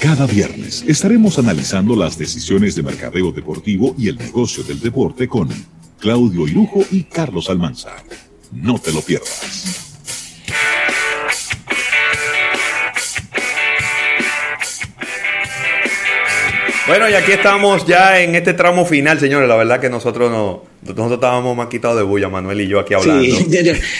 Cada viernes estaremos analizando las decisiones de mercadeo deportivo y el negocio del deporte con Claudio Irujo y Carlos Almanza. No te lo pierdas. Bueno, y aquí estamos ya en este tramo final, señores. La verdad que nosotros no, nosotros estábamos más quitados de bulla, Manuel y yo aquí hablando. Sí,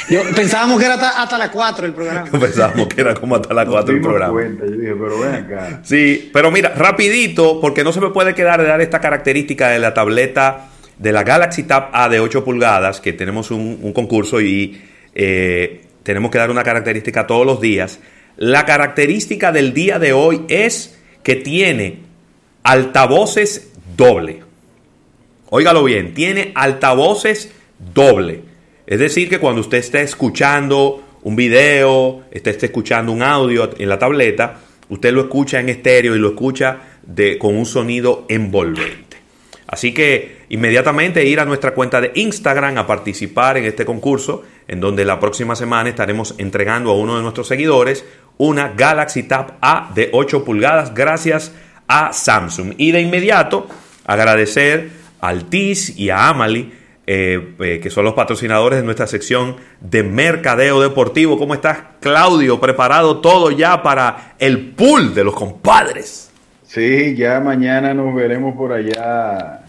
yo, pensábamos que era hasta, las 4 el programa. pensábamos que era como hasta las 4 el programa. Cuenta, yo dije, pero ven acá. Sí, pero mira, rapidito, porque no se me puede quedar de dar esta característica de la tableta de la Galaxy Tab A de 8 pulgadas, que tenemos un, concurso y eh, tenemos que dar una característica todos los días. La característica del día de hoy es que tiene altavoces doble. Óigalo bien, tiene altavoces doble. Es decir, que cuando usted esté escuchando un video, esté, escuchando un audio en la tableta, usted lo escucha en estéreo y lo escucha de, con un sonido envolvente. Así que inmediatamente ir a nuestra cuenta de Instagram a participar en este concurso, en donde la próxima semana estaremos entregando a uno de nuestros seguidores una Galaxy Tab A de 8 pulgadas. Gracias a Samsung. Y de inmediato agradecer al TIS y a Amali, eh, eh, que son los patrocinadores de nuestra sección de mercadeo deportivo. ¿Cómo estás, Claudio? ¿Preparado todo ya para el pool de los compadres? Sí, ya mañana nos veremos por allá.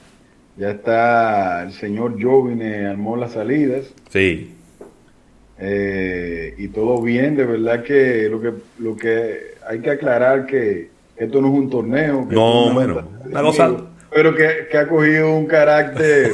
Ya está el señor Jovine armó las salidas. Sí. Eh, y todo bien, de verdad que lo que lo que hay que aclarar que esto no es un torneo. no, bueno, Pero que, ha cogido un carácter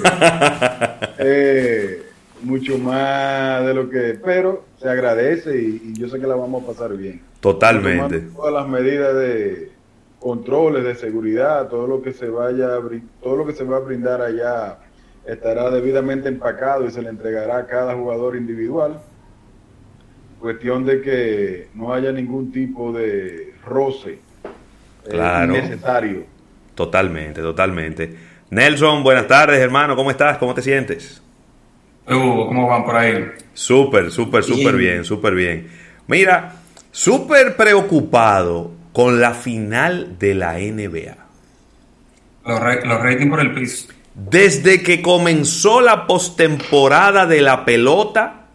eh, mucho más de lo que. Pero se agradece y, yo sé que la vamos a pasar bien. Totalmente. Todas las medidas de controles, de seguridad, todo lo que se vaya, todo lo que se va a brindar allá estará debidamente empacado y se le entregará a cada jugador individual. Cuestión de que no haya ningún tipo de roce claro. necesario. Totalmente, totalmente. Nelson, buenas tardes, hermano. ¿Cómo estás? ¿Cómo te sientes? ¿cómo van por ahí? Súper, súper, súper bien, súper bien. Mira, súper preocupado con la final de la NBA. Los, los ratings por el piso. Desde que comenzó la postemporada de la pelota,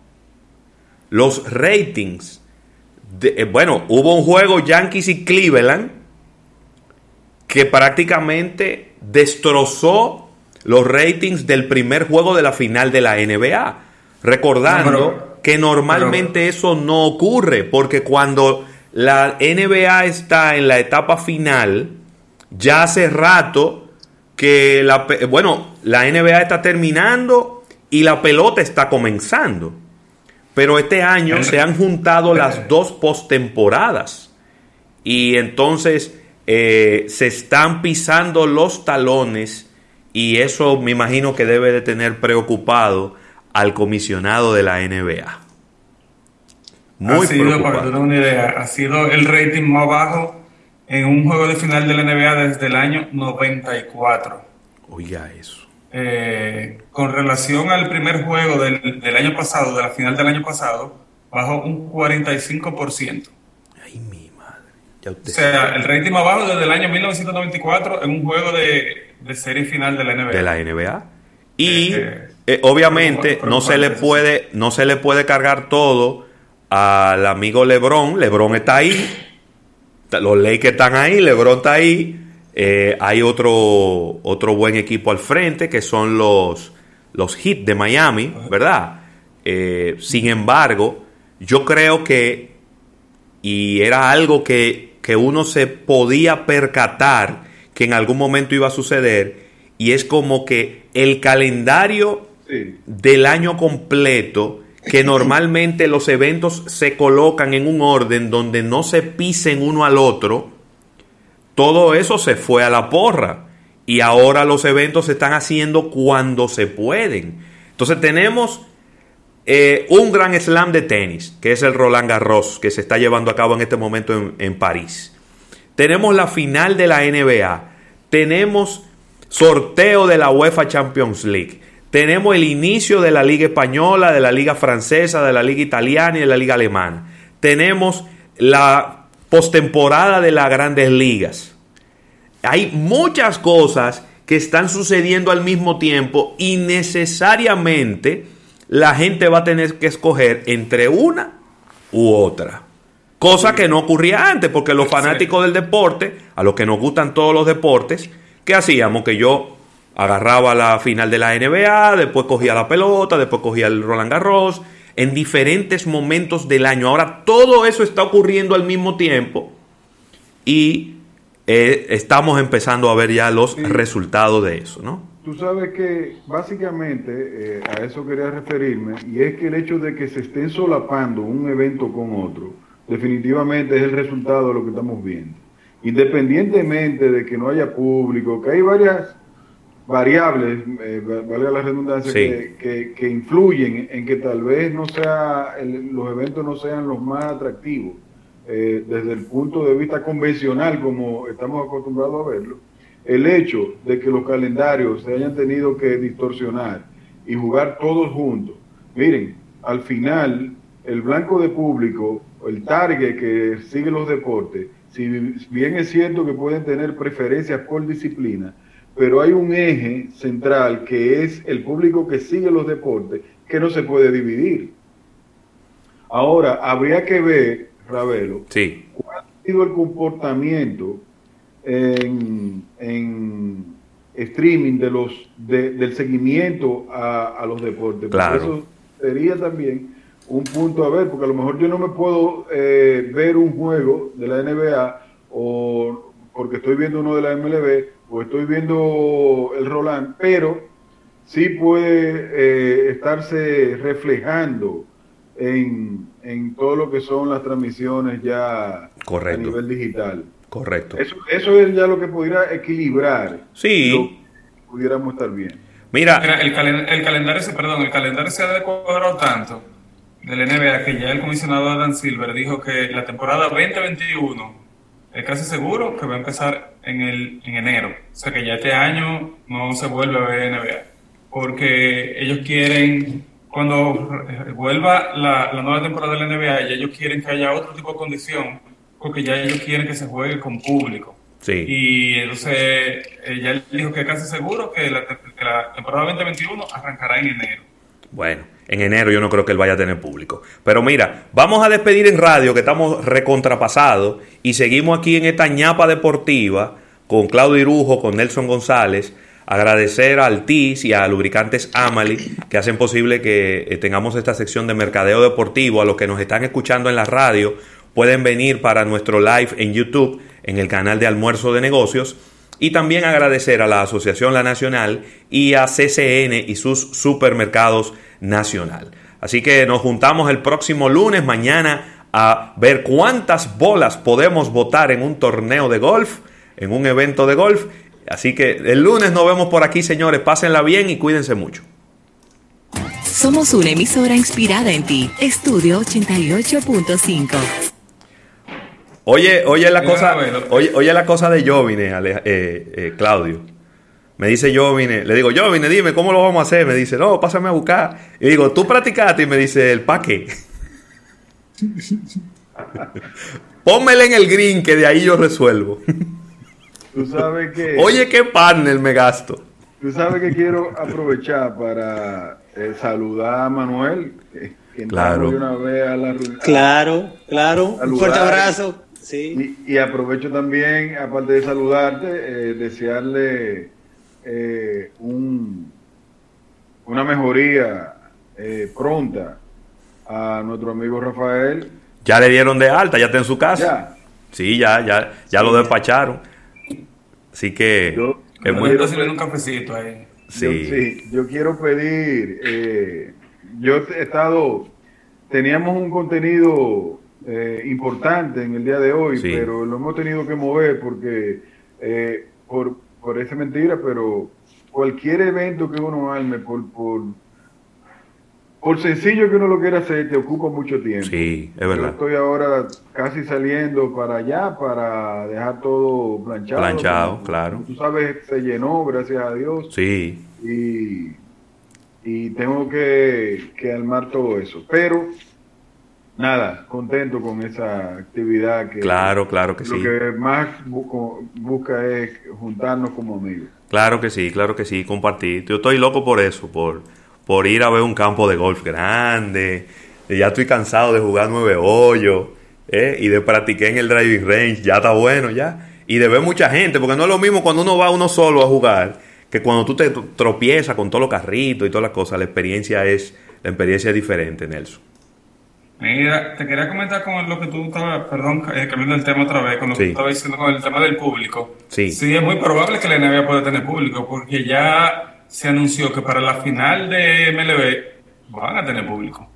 los ratings. Eh, bueno, hubo un juego Yankees y Cleveland que prácticamente destrozó los ratings del primer juego de la final de la NBA. Recordando que normalmente eso no ocurre, porque cuando la NBA está en la etapa final, ya hace rato que la, bueno, la NBA está terminando y la pelota está comenzando. Pero este año se han juntado las dos postemporadas. Y entonces eh, se están pisando los talones y eso me imagino que debe de tener preocupado al comisionado de la NBA. Muy ha sido, para tener una idea, ha sido el rating más bajo en un juego de final de la NBA desde el año 94. Oiga eso. Eh, con relación al primer juego del, del, año pasado, de la final del año pasado, bajó un 45%. O sea, el rating más bajo desde el año 1994 en un juego de, serie final de la NBA. De la NBA. Y eh, eh, obviamente no se le puede no se le puede cargar todo al amigo LeBron. LeBron está ahí. Los Lakers están ahí, LeBron está ahí. Eh, hay otro otro buen equipo al frente que son los los Heat de Miami, ¿verdad? sin embargo, yo creo que y era algo que que uno se podía percatar que en algún momento iba a suceder y es como que el calendario del año completo, que normalmente los eventos se colocan en un orden donde no se pisen uno al otro, todo eso se fue a la porra. Y ahora los eventos se están haciendo cuando se pueden. Entonces tenemos eh, un gran slam de tenis, que es el Roland Garros, que se está llevando a cabo en este momento en, París. Tenemos la final de la NBA. Tenemos sorteo de la UEFA Champions League. Tenemos el inicio de la Liga Española, de la Liga Francesa, de la Liga Italiana y de la Liga Alemana. Tenemos la postemporada de las grandes ligas. Hay muchas cosas que están sucediendo al mismo tiempo y necesariamente la gente va a tener que escoger entre una u otra. Cosa que no ocurría antes, porque los fanáticos del deporte, a los que nos gustan todos los deportes, ¿qué hacíamos? Que yo agarraba la final de la NBA, después cogía la pelota, después cogía el Roland Garros, en diferentes momentos del año. Ahora todo eso está ocurriendo al mismo tiempo y eh, estamos empezando a ver ya los resultados de eso, ¿no? Tú sabes que básicamente eh, a eso quería referirme y es que el hecho de que se estén solapando un evento con otro definitivamente es el resultado de lo que estamos viendo. Independientemente de que no haya público, que hay varias variables, eh, valga la redundancia, que, que, influyen en que tal vez no sea los eventos no sean los más atractivos eh, desde el punto de vista convencional como estamos acostumbrados a verlo. El hecho de que los calendarios se hayan tenido que distorsionar y jugar todos juntos, miren, al final el blanco de público, el target que sigue los deportes, si bien es cierto que pueden tener preferencias por disciplina, pero hay un eje central que es el público que sigue los deportes, que no se puede dividir. Ahora, habría que ver, Ravelo, cuál ha sido el comportamiento en, streaming de los del seguimiento a, los deportes. Claro. Eso sería también un punto a ver, porque a lo mejor yo no me puedo eh, ver un juego de la NBA o porque estoy viendo uno de la MLB o estoy viendo el Roland, pero sí puede eh, estarse reflejando en, todo lo que son las transmisiones ya a nivel digital. Correcto. Eso, eso es ya lo que pudiera equilibrar. Sí. pudiéramos estar bien. Mira, el, el, calendario se, perdón, el calendario se ha decorado tanto del NBA que ya el comisionado Adam Silver dijo que la temporada 2021 es casi seguro que va a empezar en, el, en enero. O sea que ya este año no se vuelve a ver NBA. Porque ellos quieren, cuando vuelva la, nueva temporada de la NBA, ya ellos quieren que haya otro tipo de condición, porque ya ellos quieren que se juegue con público. Sí. Y entonces eh, ya él dijo que casi seguro que la, que la temporada 2021 arrancará en enero. Bueno, en enero yo no creo que él vaya a tener público. Pero mira, vamos a despedir en radio que estamos recontrapasados y seguimos aquí en esta ñapa deportiva con Claudio Irujo, con Nelson González. Agradecer a Altis y a Lubricantes Amali que hacen posible que eh, tengamos esta sección de mercadeo deportivo. A los que nos están escuchando en la radio, pueden venir para nuestro live en YouTube, en el canal de Almuerzo de Negocios. Y también agradecer a la Asociación La Nacional y a CCN y sus supermercados nacional. Así que nos juntamos el próximo lunes, mañana, a ver cuántas bolas podemos votar en un torneo de golf, en un evento de golf. Así que el lunes nos vemos por aquí, señores. Pásenla bien y cuídense mucho. Somos una emisora inspirada en ti. Estudio 88.5. Oye, oye la cosa, oye, oye la cosa de Jovine, eh, eh, Claudio. Me dice Jovine, le digo, Jovine, dime, ¿cómo lo vamos a hacer? Me dice, no, pásame a buscar. Y digo, tú practicaste y me dice, el paque. Pónmele en el green que de ahí yo resuelvo. Tú sabes que... Oye, qué partner me gasto. Tú sabes que quiero aprovechar para eh, saludar a Manuel, que, claro. Una vez a la, claro, claro. Un fuerte abrazo. Y, aprovecho también, aparte de saludarte, eh, desearle eh, un, una mejoría eh, pronta a nuestro amigo Rafael. Ya le dieron de alta, ya está en su casa. Sí, ya, ya, ya lo despacharon. Así que yo, es muy... un cafecito ahí. Sí. Yo, quiero pedir, yo he estado, teníamos un contenido eh, importante en el día de hoy, pero lo hemos tenido que mover porque, eh, por, por esa mentira, pero cualquier evento que uno arme, por, por, por sencillo que uno lo quiera hacer, te ocupa mucho tiempo. Sí, es verdad. Yo estoy ahora casi saliendo para allá para dejar todo planchado. Planchado, claro. Tú sabes, se llenó, gracias a Dios. Sí. Y, y tengo que, que armar todo eso. Pero nada, contento con esa actividad que claro, claro que lo sí. que más busca es juntarnos como amigos. Claro que sí, claro que sí, compartir. Yo estoy loco por eso, por, por ir a ver un campo de golf grande. Ya estoy cansado de jugar nueve hoyos ¿eh? y de practicar en el driving range. Ya está bueno, ya. Y de ver mucha gente, porque no es lo mismo cuando uno va uno solo a jugar que cuando tú te tropiezas con todos los carritos y todas las cosas. La experiencia es, la experiencia es diferente, Nelson. Mira, te quería comentar con lo que tú estabas, perdón, eh, cambiando el tema otra vez, con lo que tú estabas diciendo con el tema del público. Sí. Sí, es muy probable que la NBA pueda tener público, porque ya se anunció que para la final de MLB van a tener público.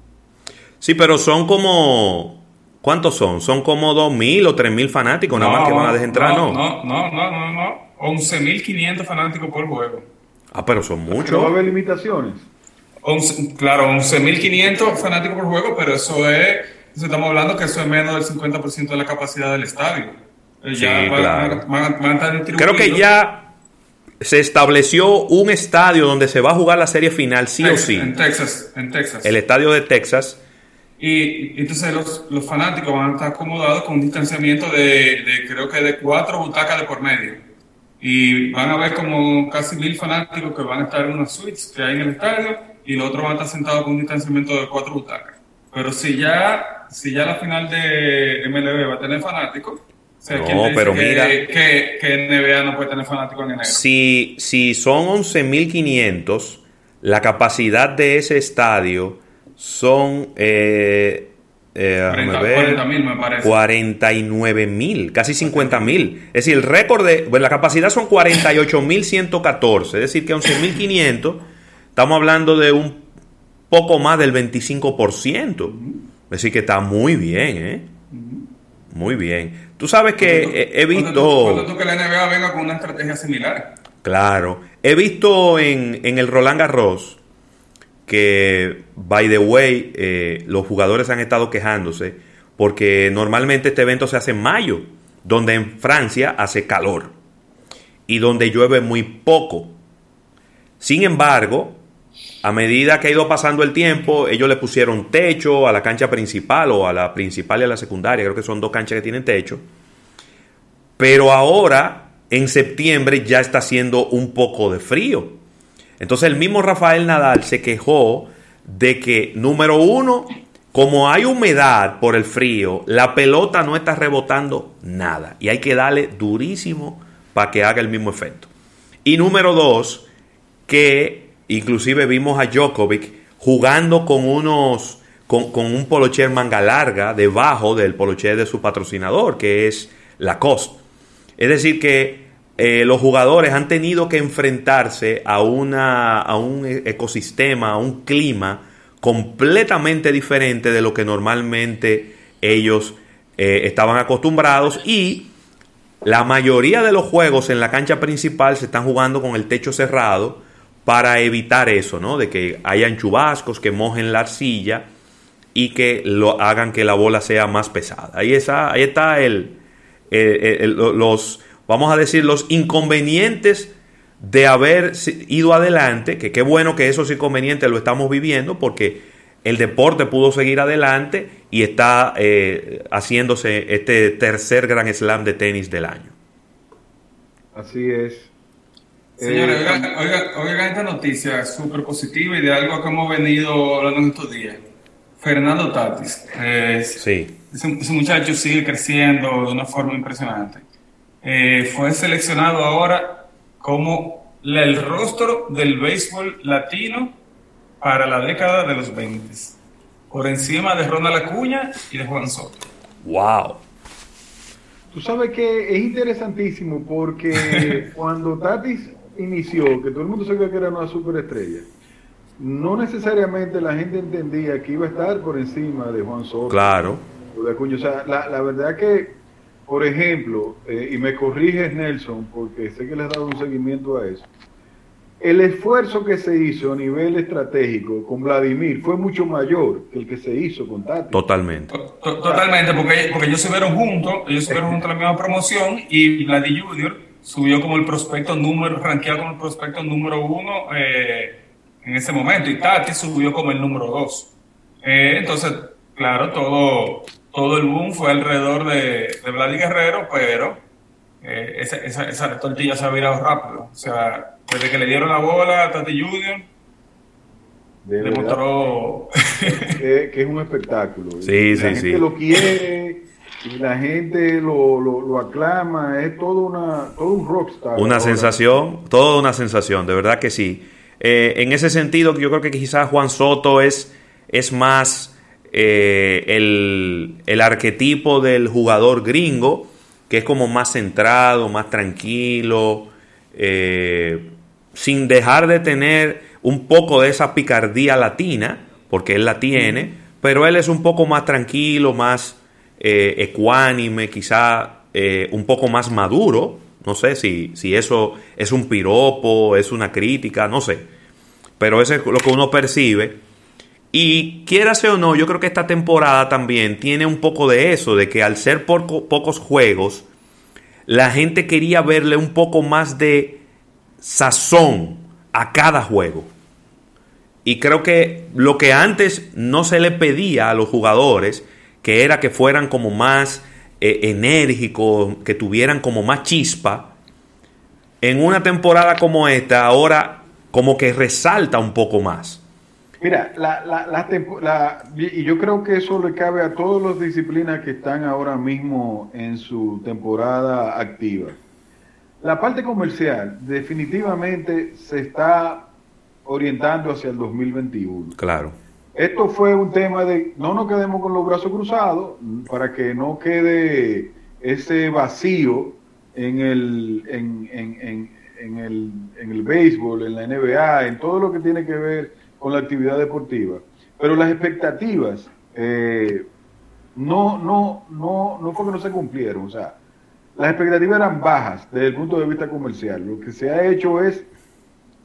Sí, pero son como. ¿Cuántos son? Son como 2.000 o 3.000 fanáticos nada más que van a dejar entrar, ¿no? No, no, no, no, no. 11.500 fanáticos por juego. Ah, pero son muchos. ¿No va a haber limitaciones? Claro, 11.500 fanáticos por juego, pero eso es, estamos hablando que eso es menos del 50% de la capacidad del estadio. Eh, claro. Creo que ya se estableció un estadio donde se va a jugar la serie final, sí o sí. En Texas, en Texas. El estadio de Texas. Y, entonces los, los, fanáticos van a estar acomodados con un distanciamiento de, de, creo que de cuatro butacas de por medio. Y van a ver como casi mil fanáticos que van a estar en unas suites que hay en el estadio y los otros van a estar sentados con un distanciamiento de cuatro butacas. Pero si ya, si ya la final de MLB va a tener fanáticos, no, pero mira. Que, que, NBA no puede tener fanáticos en enero. Si, si son 11.500, la capacidad de ese estadio son. Eh, eh, 40 mil me parece. 49 mil, casi 50 mil. Es decir, el récord de. Bueno, la capacidad son 48.114, es decir, que 11.500 Estamos hablando de un poco más del 25%. Es decir, que está muy bien, ¿eh? Muy bien. Tú sabes que he, visto... Cuando tú, que la NBA venga con una estrategia similar. Claro. He visto en, el Roland Garros que, by the way, eh, los jugadores han estado quejándose porque normalmente este evento se hace en mayo, donde en Francia hace calor y donde llueve muy poco. Sin embargo, a medida que ha ido pasando el tiempo, ellos le pusieron techo a la cancha principal o a la principal y a la secundaria, creo que son dos canchas que tienen techo. Pero ahora, en septiembre, ya está haciendo un poco de frío. Entonces el mismo Rafael Nadal se quejó de que, número uno, como hay humedad por el frío, la pelota no está rebotando nada. Y hay que darle durísimo para que haga el mismo efecto. Y número dos, que Inclusive vimos a Djokovic jugando con unos con, un polocher manga larga debajo del polocher de su patrocinador, que es Lacoste. Es decir, que eh, los jugadores han tenido que enfrentarse a, una, a un ecosistema, a un clima completamente diferente de lo que normalmente ellos eh, estaban acostumbrados y la mayoría de los juegos en la cancha principal se están jugando con el techo cerrado para evitar eso, ¿no? De que hayan chubascos que mojen la arcilla y que lo hagan que la bola sea más pesada. Ahí, está, ahí está el, los, vamos a decir, los inconvenientes de haber ido adelante, que qué bueno que esos inconvenientes lo estamos viviendo porque el deporte pudo seguir adelante y está eh, haciéndose este tercer gran slam de tenis del año. Así es. Señores, eh, oigan, esta noticia súper positiva y de algo que hemos venido hablando en estos días. Fernando Tatis. sí. Ese, muchacho sigue creciendo de una forma impresionante. Eh, fue seleccionado ahora como el rostro del béisbol latino para la década de los 20. Por encima de Ronald Acuña y de Juan Soto. ¡Wow! Tú sabes que es interesantísimo porque cuando Tatis inició, que todo el mundo sabía que era una superestrella, no necesariamente la gente entendía que iba a estar por encima de Juan Soto. Claro. O de Acuña. O sea, la, la verdad que, por ejemplo, eh, y me corriges Nelson, porque sé que le has dado un seguimiento a eso, el esfuerzo que se hizo a nivel estratégico con Vladimir fue mucho mayor que el que se hizo con Tati. Totalmente. Totalmente, porque, porque ellos se vieron juntos, ellos se vieron juntos en la misma promoción y Vladimir Junior subió como el prospecto número, rankeado como el prospecto número uno eh, en ese momento, y Tati subió como el número dos. Eh, entonces, claro, todo, todo el boom fue alrededor de, de Vladi Guerrero, pero eh, esa, esa, esa, tortilla se ha virado rápido. O sea, desde que le dieron la bola a Tati Junior, demostró que, es un espectáculo. Sí, la gente lo quiere y la gente lo, lo, aclama. Es todo, una, todo un rockstar. Una sensación, toda una sensación, de verdad que sí. Eh, en ese sentido, yo creo que quizás Juan Soto es, es más eh, el, el arquetipo del jugador gringo, que es como más centrado, más tranquilo, eh, sin dejar de tener un poco de esa picardía latina, porque él la tiene, pero él es un poco más tranquilo, más ecuánime, quizá un poco más maduro. No sé si, si eso es un piropo, es una crítica, no sé pero eso es lo que uno percibe. Y quiérase o no, yo creo que esta temporada también tiene un poco de eso, de que al ser pocos juegos, la gente quería verle un poco más de sazón a cada juego. Y creo que lo que antes no se le pedía a los jugadores, que era que fueran como más eh, enérgicos, que tuvieran como más chispa, en una temporada como esta, ahora como que resalta un poco más. Mira, la, la, y yo creo que eso le cabe a todas las disciplinas que están ahora mismo en su temporada activa. La parte comercial definitivamente se está orientando hacia el 2021. Claro. Esto fue un tema de no nos quedemos con los brazos cruzados para que no quede ese vacío en el, en, en, en el, en el béisbol, en la NBA, en todo lo que tiene que ver con la actividad deportiva. Pero las expectativas eh, no, no, no, no fue que no se cumplieron. O sea, las expectativas eran bajas desde el punto de vista comercial. Lo que se ha hecho es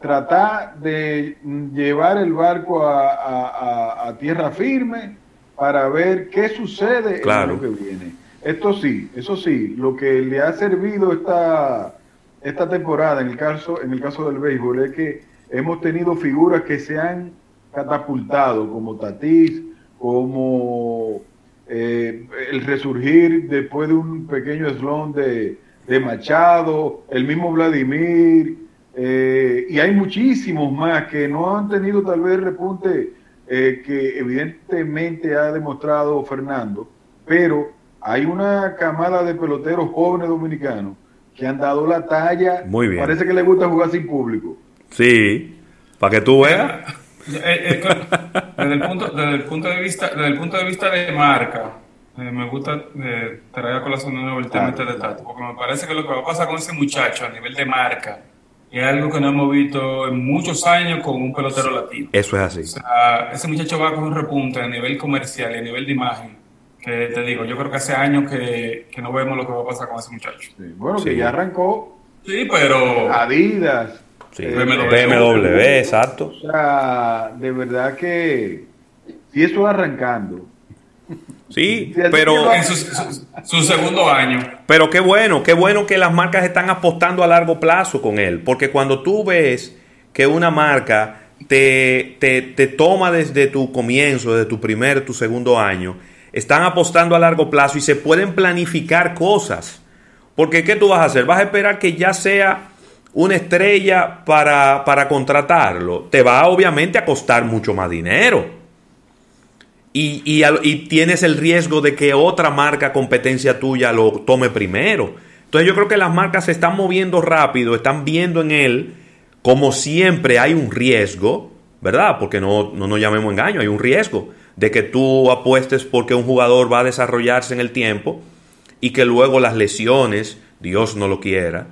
tratar de llevar el barco a, tierra firme para ver qué sucede en lo que viene. Esto sí, eso sí, lo que le ha servido esta esta temporada, en el caso, en el caso del béisbol, es que hemos tenido figuras que se han catapultado, como Tatís, como eh, el resurgir después de un pequeño eslón de, Machado, el mismo Vladimir, eh, y hay muchísimos más que no han tenido tal vez repunte eh, que evidentemente ha demostrado Fernando, pero hay una camada de peloteros jóvenes dominicanos que han dado la talla. Muy bien. Parece que le gusta jugar sin público. Sí, para que tú veas. Eh, eh, desde, el punto, desde, el punto de vista, desde el punto de vista de marca, eh, me gusta traer a colación de nuevo el tema de Tato, porque me parece que lo que va a pasar con ese muchacho a nivel de marca es algo que no hemos visto en muchos años con un pelotero latino. Eso es así. O sea, ese muchacho va con un repunte a nivel comercial y a nivel de imagen que te digo, yo creo que hace años que, no vemos lo que va a pasar con ese muchacho. bueno, que ya arrancó. Sí, pero. Adidas. Sí, eh, BMW, exacto. O sea, de verdad que. Si eso arrancando. Sí, pero en su, segundo año. Pero qué bueno, qué bueno que las marcas están apostando a largo plazo con él, porque cuando tú ves que una marca te, te, te toma desde tu comienzo, desde tu primer, tu segundo año, están apostando a largo plazo y se pueden planificar cosas. Porque ¿qué tú vas a hacer? ¿Vas a esperar que ya sea una estrella para, para contratarlo? Te va obviamente a costar mucho más dinero. Y, y, tienes el riesgo de que otra marca competencia tuya lo tome primero. Entonces yo creo que las marcas se están moviendo rápido, están viendo en él, como siempre hay un riesgo, ¿verdad? Porque no, no nos llamemos engaño, hay un riesgo de que tú apuestes porque un jugador va a desarrollarse en el tiempo y que luego las lesiones, Dios no lo quiera,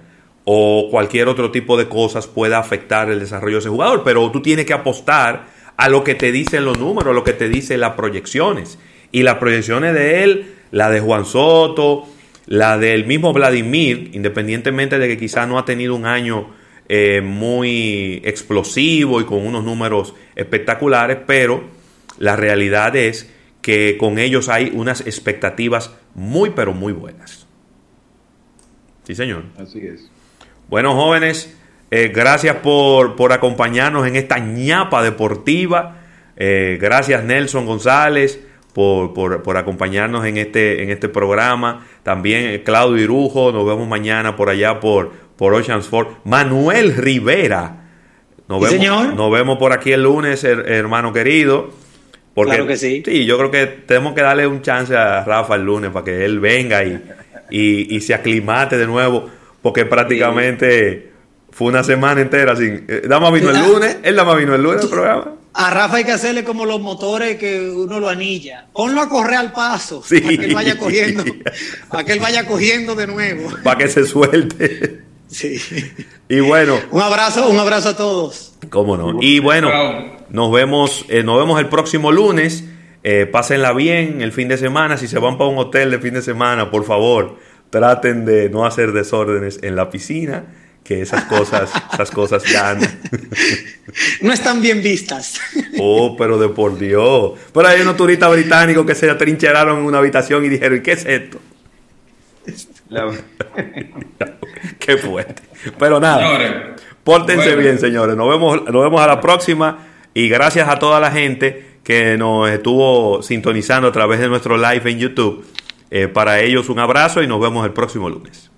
o cualquier otro tipo de cosas pueda afectar el desarrollo de ese jugador, pero tú tienes que apostar a lo que te dicen los números, a lo que te dicen las proyecciones. Y las proyecciones de él, la de Juan Soto, la del mismo Vladimir, independientemente de que quizá no ha tenido un año eh, muy explosivo y con unos números espectaculares, pero la realidad es que con ellos hay unas expectativas muy, pero muy buenas. Sí, señor. Así es. Bueno, jóvenes, eh, gracias por, acompañarnos en esta ñapa deportiva. Eh, gracias, Nelson González, por, por, acompañarnos en este, en este programa. También eh, Claudio Irujo, nos vemos mañana por allá por, por Oceans Manuel Rivera. Nos, vemos, señor? nos vemos por aquí el lunes, hermano querido. Porque, claro que sí. Sí, yo creo que tenemos que darle un chance a Rafa el lunes para que él venga y, y, se aclimate de nuevo, porque prácticamente fue una semana entera sin... Eh, Dama vino el lunes, él Dama vino el lunes el programa. A Rafa hay que hacerle como los motores que uno lo anilla. Ponlo a correr al paso. para que él vaya cogiendo. Para que él vaya cogiendo de nuevo. Para que se suelte. Sí. Y bueno. Un abrazo, un abrazo a todos. Cómo no. Y bueno, nos vemos, eh, nos vemos el próximo lunes. Eh, pásenla bien el fin de semana. Si se van para un hotel de fin de semana, por favor, traten de no hacer desórdenes en la piscina que esas cosas, esas cosas dan. No están bien vistas. Oh, pero de por Dios. Pero hay unos turistas británicos que se atrincheraron en una habitación y dijeron, ¿y qué es esto? qué fuerte. Pero nada. pórtense bien, señores. Nos vemos, nos vemos a la próxima. Y gracias a toda la gente que nos estuvo sintonizando a través de nuestro live en YouTube. Eh, para ellos un abrazo y nos vemos el próximo lunes.